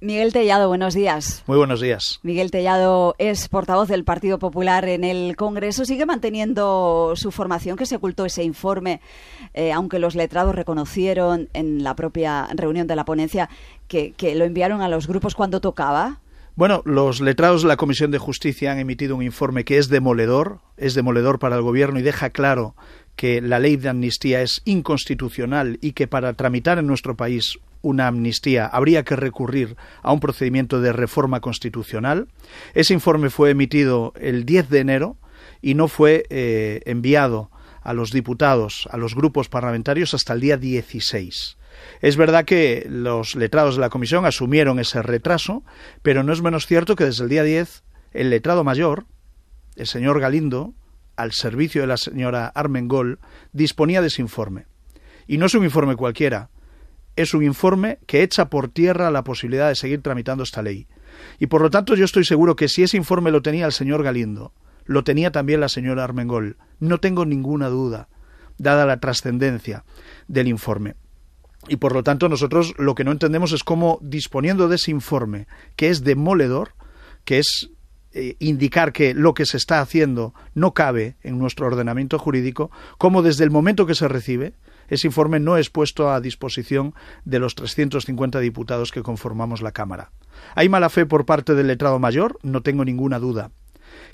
Miguel Tellado, buenos días. Muy buenos días. Miguel Tellado es portavoz del Partido Popular en el Congreso. Sigue manteniendo su formación, que se ocultó ese informe, eh, aunque los letrados reconocieron en la propia reunión de la ponencia que, que lo enviaron a los grupos cuando tocaba. Bueno, los letrados de la Comisión de Justicia han emitido un informe que es demoledor, es demoledor para el Gobierno y deja claro que la ley de amnistía es inconstitucional y que para tramitar en nuestro país una amnistía habría que recurrir a un procedimiento de reforma constitucional. Ese informe fue emitido el 10 de enero y no fue eh, enviado a los diputados, a los grupos parlamentarios hasta el día 16. Es verdad que los letrados de la comisión asumieron ese retraso, pero no es menos cierto que desde el día 10 el letrado mayor, el señor Galindo, al servicio de la señora Armengol, disponía de ese informe. Y no es un informe cualquiera, es un informe que echa por tierra la posibilidad de seguir tramitando esta ley. Y por lo tanto yo estoy seguro que si ese informe lo tenía el señor Galindo, lo tenía también la señora Armengol. No tengo ninguna duda, dada la trascendencia del informe. Y por lo tanto nosotros lo que no entendemos es cómo disponiendo de ese informe, que es demoledor, que es eh, indicar que lo que se está haciendo no cabe en nuestro ordenamiento jurídico, cómo desde el momento que se recibe, ese informe no es puesto a disposición de los 350 diputados que conformamos la Cámara. ¿Hay mala fe por parte del letrado mayor? No tengo ninguna duda.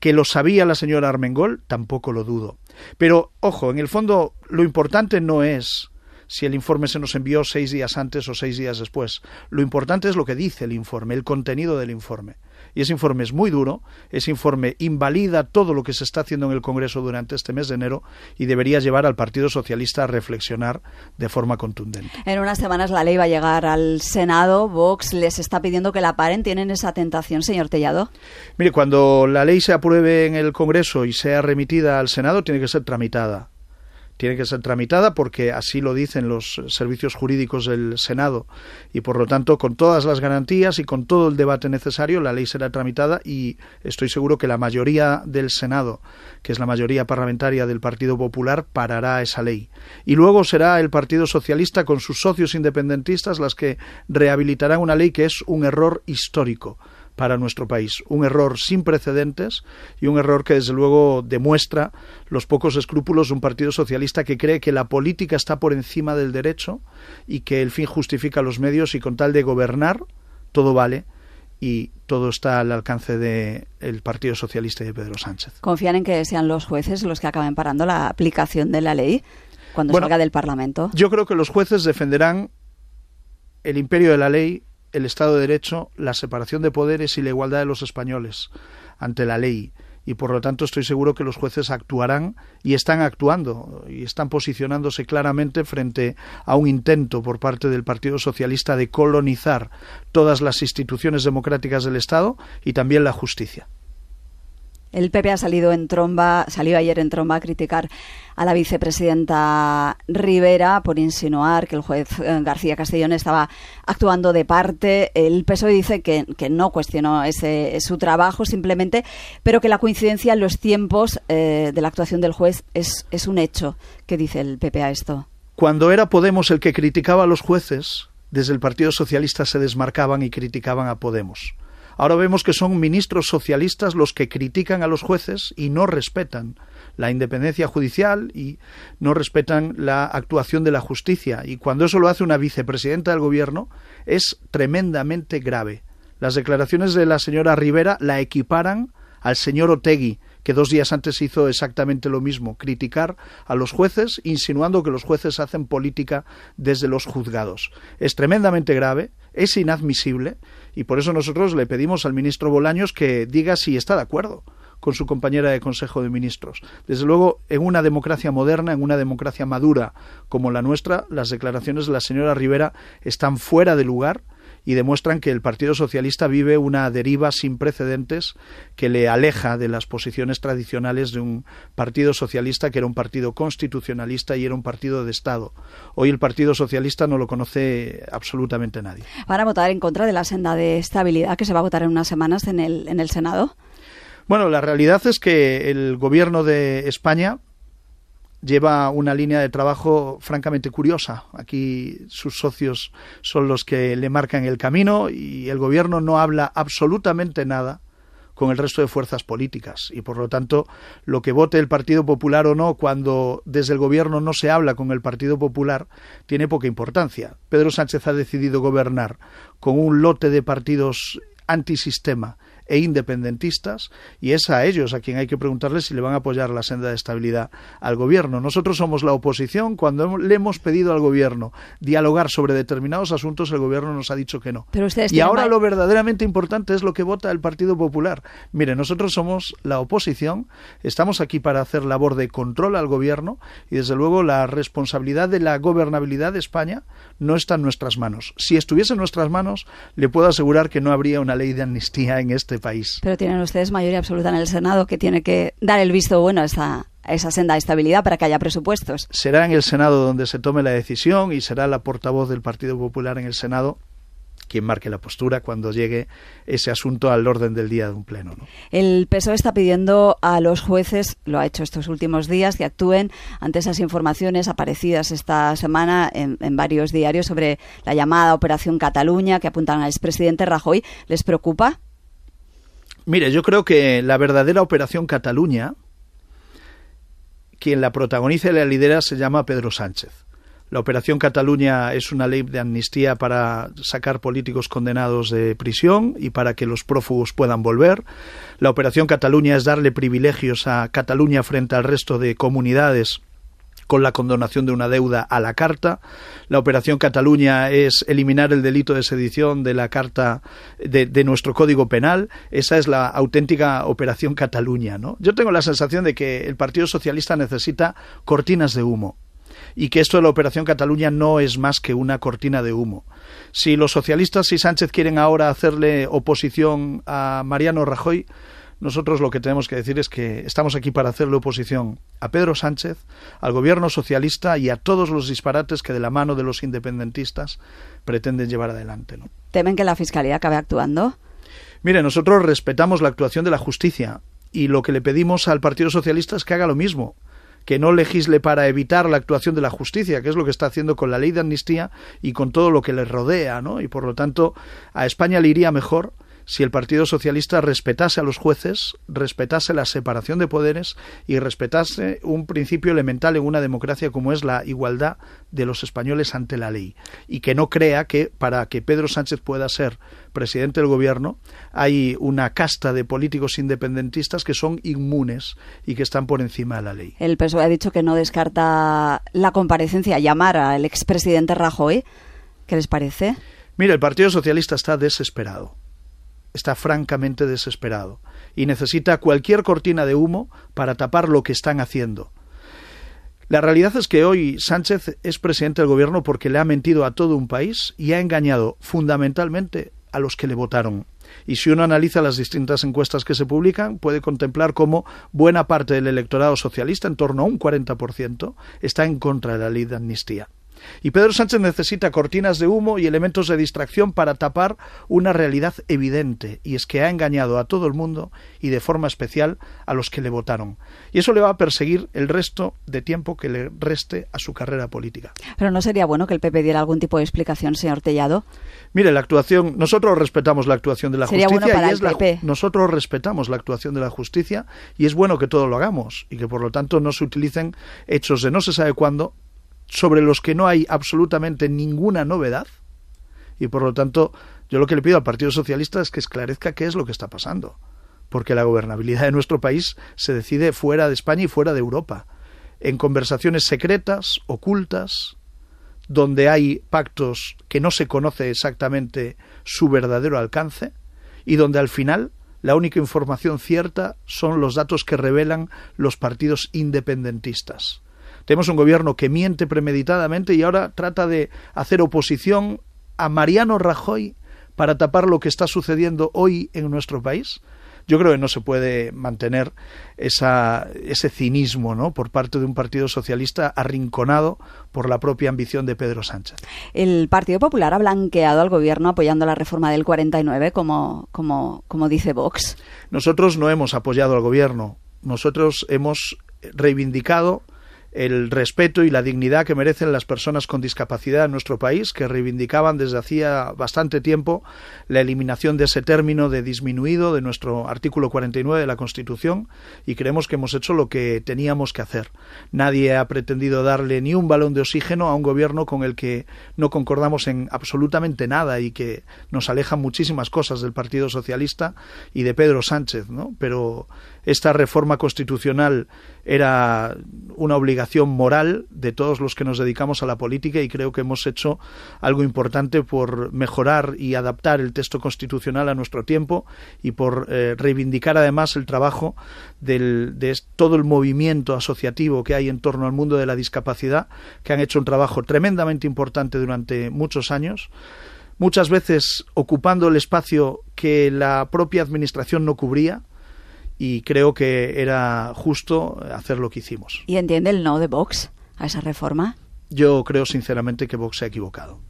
Que lo sabía la señora Armengol, tampoco lo dudo. Pero, ojo, en el fondo lo importante no es si el informe se nos envió seis días antes o seis días después. Lo importante es lo que dice el informe, el contenido del informe y ese informe es muy duro, ese informe invalida todo lo que se está haciendo en el Congreso durante este mes de enero y debería llevar al Partido Socialista a reflexionar de forma contundente. En unas semanas la ley va a llegar al Senado. Vox les está pidiendo que la paren. ¿Tienen esa tentación, señor Tellado? Mire, cuando la ley se apruebe en el Congreso y sea remitida al Senado, tiene que ser tramitada tiene que ser tramitada porque así lo dicen los servicios jurídicos del Senado y por lo tanto con todas las garantías y con todo el debate necesario la ley será tramitada y estoy seguro que la mayoría del Senado, que es la mayoría parlamentaria del Partido Popular, parará esa ley. Y luego será el Partido Socialista con sus socios independentistas las que rehabilitarán una ley que es un error histórico para nuestro país. Un error sin precedentes y un error que desde luego demuestra los pocos escrúpulos de un partido socialista que cree que la política está por encima del derecho y que el fin justifica los medios y con tal de gobernar todo vale y todo está al alcance del Partido Socialista y de Pedro Sánchez. ¿Confían en que sean los jueces los que acaben parando la aplicación de la ley cuando salga del Parlamento? Yo creo que los jueces defenderán el imperio de la ley el Estado de Derecho, la separación de poderes y la igualdad de los españoles ante la ley. Y por lo tanto estoy seguro que los jueces actuarán y están actuando y están posicionándose claramente frente a un intento por parte del Partido Socialista de colonizar todas las instituciones democráticas del Estado y también la justicia. El PP ha salido en tromba, salió ayer en tromba a criticar a la vicepresidenta Rivera por insinuar que el juez eh, García Castellón estaba actuando de parte. El PSOE dice que, no cuestionó ese, su trabajo simplemente, pero que la coincidencia en los tiempos eh, de la actuación del juez es, es un hecho. ¿Qué dice el PP a esto? Cuando era Podemos el que criticaba a los jueces, desde el Partido Socialista se desmarcaban y criticaban a Podemos. Ahora vemos que son ministros socialistas los que critican a los jueces y no respetan la independencia judicial y no respetan la actuación de la justicia. Y cuando eso lo hace una vicepresidenta del Gobierno es tremendamente grave. Las declaraciones de la señora Rivera la equiparan al señor Otegui, que dos días antes hizo exactamente lo mismo, criticar a los jueces, insinuando que los jueces hacen política desde los juzgados. Es tremendamente grave, es inadmisible y por eso nosotros le pedimos al ministro Bolaños que diga si está de acuerdo con su compañera de Consejo de Ministros. Desde luego, en una democracia moderna, en una democracia madura como la nuestra, las declaraciones de la señora Rivera están fuera de lugar y demuestran que el Partido Socialista vive una deriva sin precedentes que le aleja de las posiciones tradicionales de un Partido Socialista que era un partido constitucionalista y era un partido de Estado. Hoy el Partido Socialista no lo conoce absolutamente nadie. ¿Van a votar en contra de la senda de estabilidad que se va a votar en unas semanas en el, en el Senado? Bueno, la realidad es que el gobierno de España lleva una línea de trabajo francamente curiosa. Aquí sus socios son los que le marcan el camino y el gobierno no habla absolutamente nada con el resto de fuerzas políticas y por lo tanto lo que vote el Partido Popular o no cuando desde el gobierno no se habla con el Partido Popular tiene poca importancia. Pedro Sánchez ha decidido gobernar con un lote de partidos antisistema e independentistas y es a ellos a quien hay que preguntarles si le van a apoyar la senda de estabilidad al gobierno. Nosotros somos la oposición. Cuando le hemos pedido al gobierno dialogar sobre determinados asuntos, el gobierno nos ha dicho que no. y ahora lo verdaderamente importante es lo que vota el Partido Popular. Mire, nosotros somos la oposición, estamos aquí para hacer labor de control al gobierno y desde luego la responsabilidad de la gobernabilidad de España no está en nuestras manos. Si estuviese en nuestras manos, le puedo asegurar que no habría una ley de amnistía en este país. Pero tienen ustedes mayoría absoluta en el Senado que tiene que dar el visto bueno a esa, esa senda de estabilidad para que haya presupuestos. Será en el Senado donde se tome la decisión y será la portavoz del Partido Popular en el Senado quien marque la postura cuando llegue ese asunto al orden del día de un pleno. El PSOE está pidiendo a los jueces, lo ha hecho estos últimos días, que actúen ante esas informaciones aparecidas esta semana en, en varios diarios sobre la llamada Operación Cataluña que apuntan al expresidente Rajoy. ¿Les preocupa? Mire, yo creo que la verdadera operación Cataluña, quien la protagoniza y la lidera se llama Pedro Sánchez. La operación Cataluña es una ley de amnistía para sacar políticos condenados de prisión y para que los prófugos puedan volver. La operación Cataluña es darle privilegios a Cataluña frente al resto de comunidades con la condonación de una deuda a la carta. La operación Cataluña es eliminar el delito de sedición de la carta de, de, nuestro Código Penal. Esa es la auténtica operación Cataluña. ¿no? Yo tengo la sensación de que el Partido Socialista necesita cortinas de humo y que esto de la Operación Cataluña no es más que una cortina de humo. Si los socialistas y Sánchez quieren ahora hacerle oposición a Mariano Rajoy, nosotros lo que tenemos que decir es que estamos aquí para hacerle oposición a Pedro Sánchez, al gobierno socialista y a todos los disparates que de la mano de los independentistas pretenden llevar adelante. ¿no? ¿Temen que la Fiscalía acabe actuando? Mire, nosotros respetamos la actuación de la justicia y lo que le pedimos al Partido Socialista es que haga lo mismo que no legisle para evitar la actuación de la justicia, que es lo que está haciendo con la ley de amnistía y con todo lo que le rodea, ¿no? Y por lo tanto, a España le iría mejor si el Partido Socialista respetase a los jueces, respetase la separación de poderes y respetase un principio elemental en una democracia como es la igualdad de los españoles ante la ley y que no crea que para que Pedro Sánchez pueda ser presidente del gobierno hay una casta de políticos independentistas que son inmunes y que están por encima de la ley. El PSOE ha dicho que no descarta la comparecencia, llamar al expresidente Rajoy. ¿Qué les parece? Mire, el Partido Socialista está desesperado está francamente desesperado y necesita cualquier cortina de humo para tapar lo que están haciendo. La realidad es que hoy Sánchez es presidente del gobierno porque le ha mentido a todo un país y ha engañado fundamentalmente a los que le votaron. Y si uno analiza las distintas encuestas que se publican, puede contemplar cómo buena parte del electorado socialista, en torno a un 40%, está en contra de la ley de amnistía. Y Pedro Sánchez necesita cortinas de humo y elementos de distracción para tapar una realidad evidente, y es que ha engañado a todo el mundo y de forma especial a los que le votaron. Y eso le va a perseguir el resto de tiempo que le reste a su carrera política. Pero no sería bueno que el PP diera algún tipo de explicación, señor Tellado. Mire, la actuación, nosotros respetamos la actuación de la justicia y es la, nosotros respetamos la actuación de la justicia y es bueno que todo lo hagamos y que por lo tanto no se utilicen hechos de no se sabe cuándo sobre los que no hay absolutamente ninguna novedad y por lo tanto yo lo que le pido al Partido Socialista es que esclarezca qué es lo que está pasando porque la gobernabilidad de nuestro país se decide fuera de España y fuera de Europa en conversaciones secretas, ocultas, donde hay pactos que no se conoce exactamente su verdadero alcance y donde al final la única información cierta son los datos que revelan los partidos independentistas. Tenemos un gobierno que miente premeditadamente y ahora trata de hacer oposición a Mariano Rajoy para tapar lo que está sucediendo hoy en nuestro país. Yo creo que no se puede mantener esa, ese cinismo ¿no? por parte de un Partido Socialista arrinconado por la propia ambición de Pedro Sánchez. El Partido Popular ha blanqueado al Gobierno apoyando la reforma del 49, como, como, como dice Vox. Nosotros no hemos apoyado al Gobierno. Nosotros hemos reivindicado el respeto y la dignidad que merecen las personas con discapacidad en nuestro país, que reivindicaban desde hacía bastante tiempo la eliminación de ese término de disminuido de nuestro artículo 49 de la Constitución y creemos que hemos hecho lo que teníamos que hacer. Nadie ha pretendido darle ni un balón de oxígeno a un gobierno con el que no concordamos en absolutamente nada y que nos aleja muchísimas cosas del Partido Socialista y de Pedro Sánchez, ¿no? Pero esta reforma constitucional era una obligación moral de todos los que nos dedicamos a la política y creo que hemos hecho algo importante por mejorar y adaptar el texto constitucional a nuestro tiempo y por eh, reivindicar además el trabajo de todo el movimiento asociativo que hay en torno al mundo de la discapacidad, que han hecho un trabajo tremendamente importante durante muchos años muchas veces ocupando el espacio que la propia administración no cubría y creo que era justo hacer lo que hicimos. ¿Y entiende el no de Vox a esa reforma? Yo creo sinceramente que Vox se ha equivocado.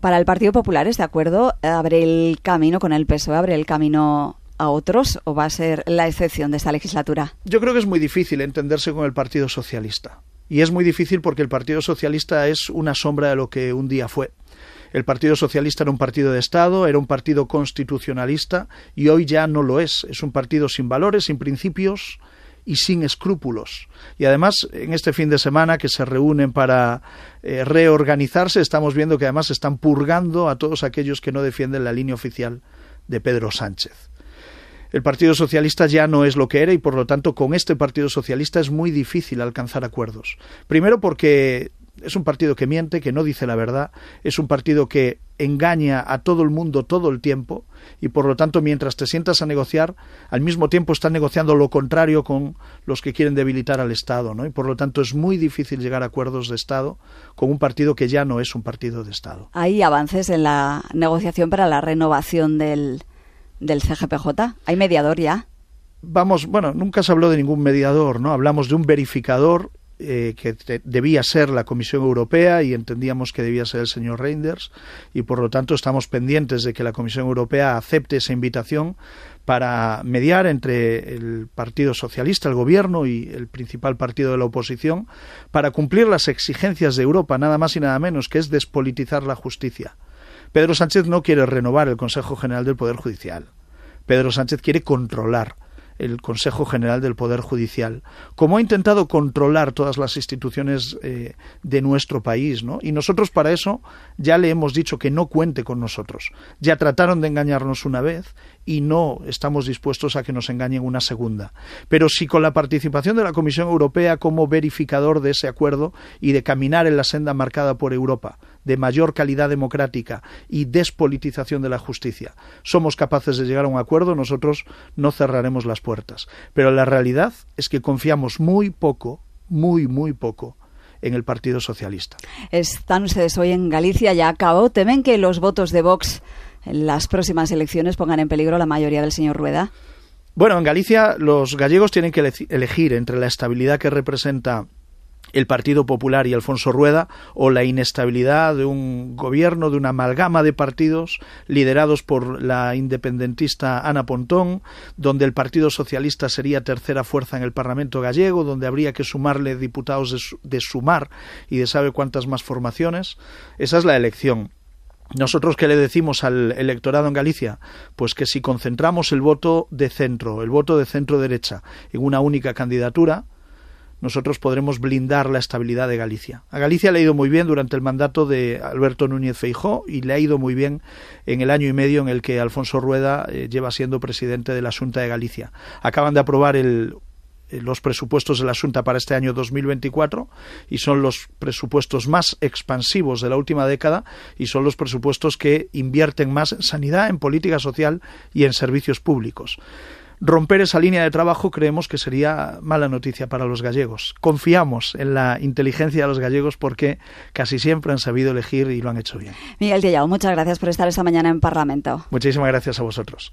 Para el Partido Popular, ¿es de acuerdo? ¿Abre el camino con el PSOE? ¿Abre el camino a otros o va a ser la excepción de esta legislatura? Yo creo que es muy difícil entenderse con el Partido Socialista. Y es muy difícil porque el Partido Socialista es una sombra de lo que un día fue. El Partido Socialista era un partido de Estado, era un partido constitucionalista y hoy ya no lo es. Es un partido sin valores, sin principios y sin escrúpulos. Y además, en este fin de semana que se reúnen para eh, reorganizarse, estamos viendo que además están purgando a todos aquellos que no defienden la línea oficial de Pedro Sánchez. El Partido Socialista ya no es lo que era y por lo tanto con este Partido Socialista es muy difícil alcanzar acuerdos. Primero porque es un partido que miente, que no dice la verdad, es un partido que engaña a todo el mundo todo el tiempo y por lo tanto mientras te sientas a negociar, al mismo tiempo están negociando lo contrario con los que quieren debilitar al Estado, ¿no? Y por lo tanto es muy difícil llegar a acuerdos de Estado con un partido que ya no es un partido de Estado. ¿Hay avances en la negociación para la renovación del, del CGPJ? ¿Hay mediador ya? Vamos, bueno, nunca se habló de ningún mediador, ¿no? Hablamos de un verificador eh, que debía ser la Comisión Europea y entendíamos que debía ser el señor Reinders y por lo tanto estamos pendientes de que la Comisión Europea acepte esa invitación para mediar entre el Partido Socialista, el Gobierno y el principal partido de la oposición para cumplir las exigencias de Europa, nada más y nada menos, que es despolitizar la justicia. Pedro Sánchez no quiere renovar el Consejo General del Poder Judicial. Pedro Sánchez quiere controlar el Consejo General del Poder Judicial, como ha intentado controlar todas las instituciones eh, de nuestro país, ¿no? Y nosotros para eso ya le hemos dicho que no cuente con nosotros. Ya trataron de engañarnos una vez y no estamos dispuestos a que nos engañen una segunda. Pero si con la participación de la Comisión Europea como verificador de ese acuerdo y de caminar en la senda marcada por Europa, de mayor calidad democrática y despolitización de la justicia, somos capaces de llegar a un acuerdo, nosotros no cerraremos las puertas. Pero la realidad es que confiamos muy poco, muy, muy poco en el Partido Socialista. Están ustedes hoy en Galicia, ya acabó. ¿Temen que los votos de Vox en las próximas elecciones pongan en peligro la mayoría del señor Rueda? Bueno, en Galicia los gallegos tienen que elegir entre la estabilidad que representa el Partido Popular y Alfonso Rueda o la inestabilidad de un gobierno, de una amalgama de partidos liderados por la independentista Ana Pontón, donde el Partido Socialista sería tercera fuerza en el Parlamento gallego, donde habría que sumarle diputados de, de sumar y de sabe cuántas más formaciones. Esa es la elección. Nosotros qué le decimos al electorado en Galicia? Pues que si concentramos el voto de centro, el voto de centro derecha en una única candidatura, nosotros podremos blindar la estabilidad de Galicia. A Galicia le ha ido muy bien durante el mandato de Alberto Núñez Feijó y le ha ido muy bien en el año y medio en el que Alfonso Rueda eh, lleva siendo presidente de la Junta de Galicia. Acaban de aprobar eh, los presupuestos de la Junta para este año 2024 y son los presupuestos más expansivos de la última década y son los presupuestos que invierten más en sanidad, en política social y en servicios públicos romper esa línea de trabajo creemos que sería mala noticia para los gallegos. Confiamos en la inteligencia de los gallegos porque casi siempre han sabido elegir y lo han hecho bien. Miguel Tellao, muchas gracias por estar esta mañana en Parlamento. Muchísimas gracias a vosotros.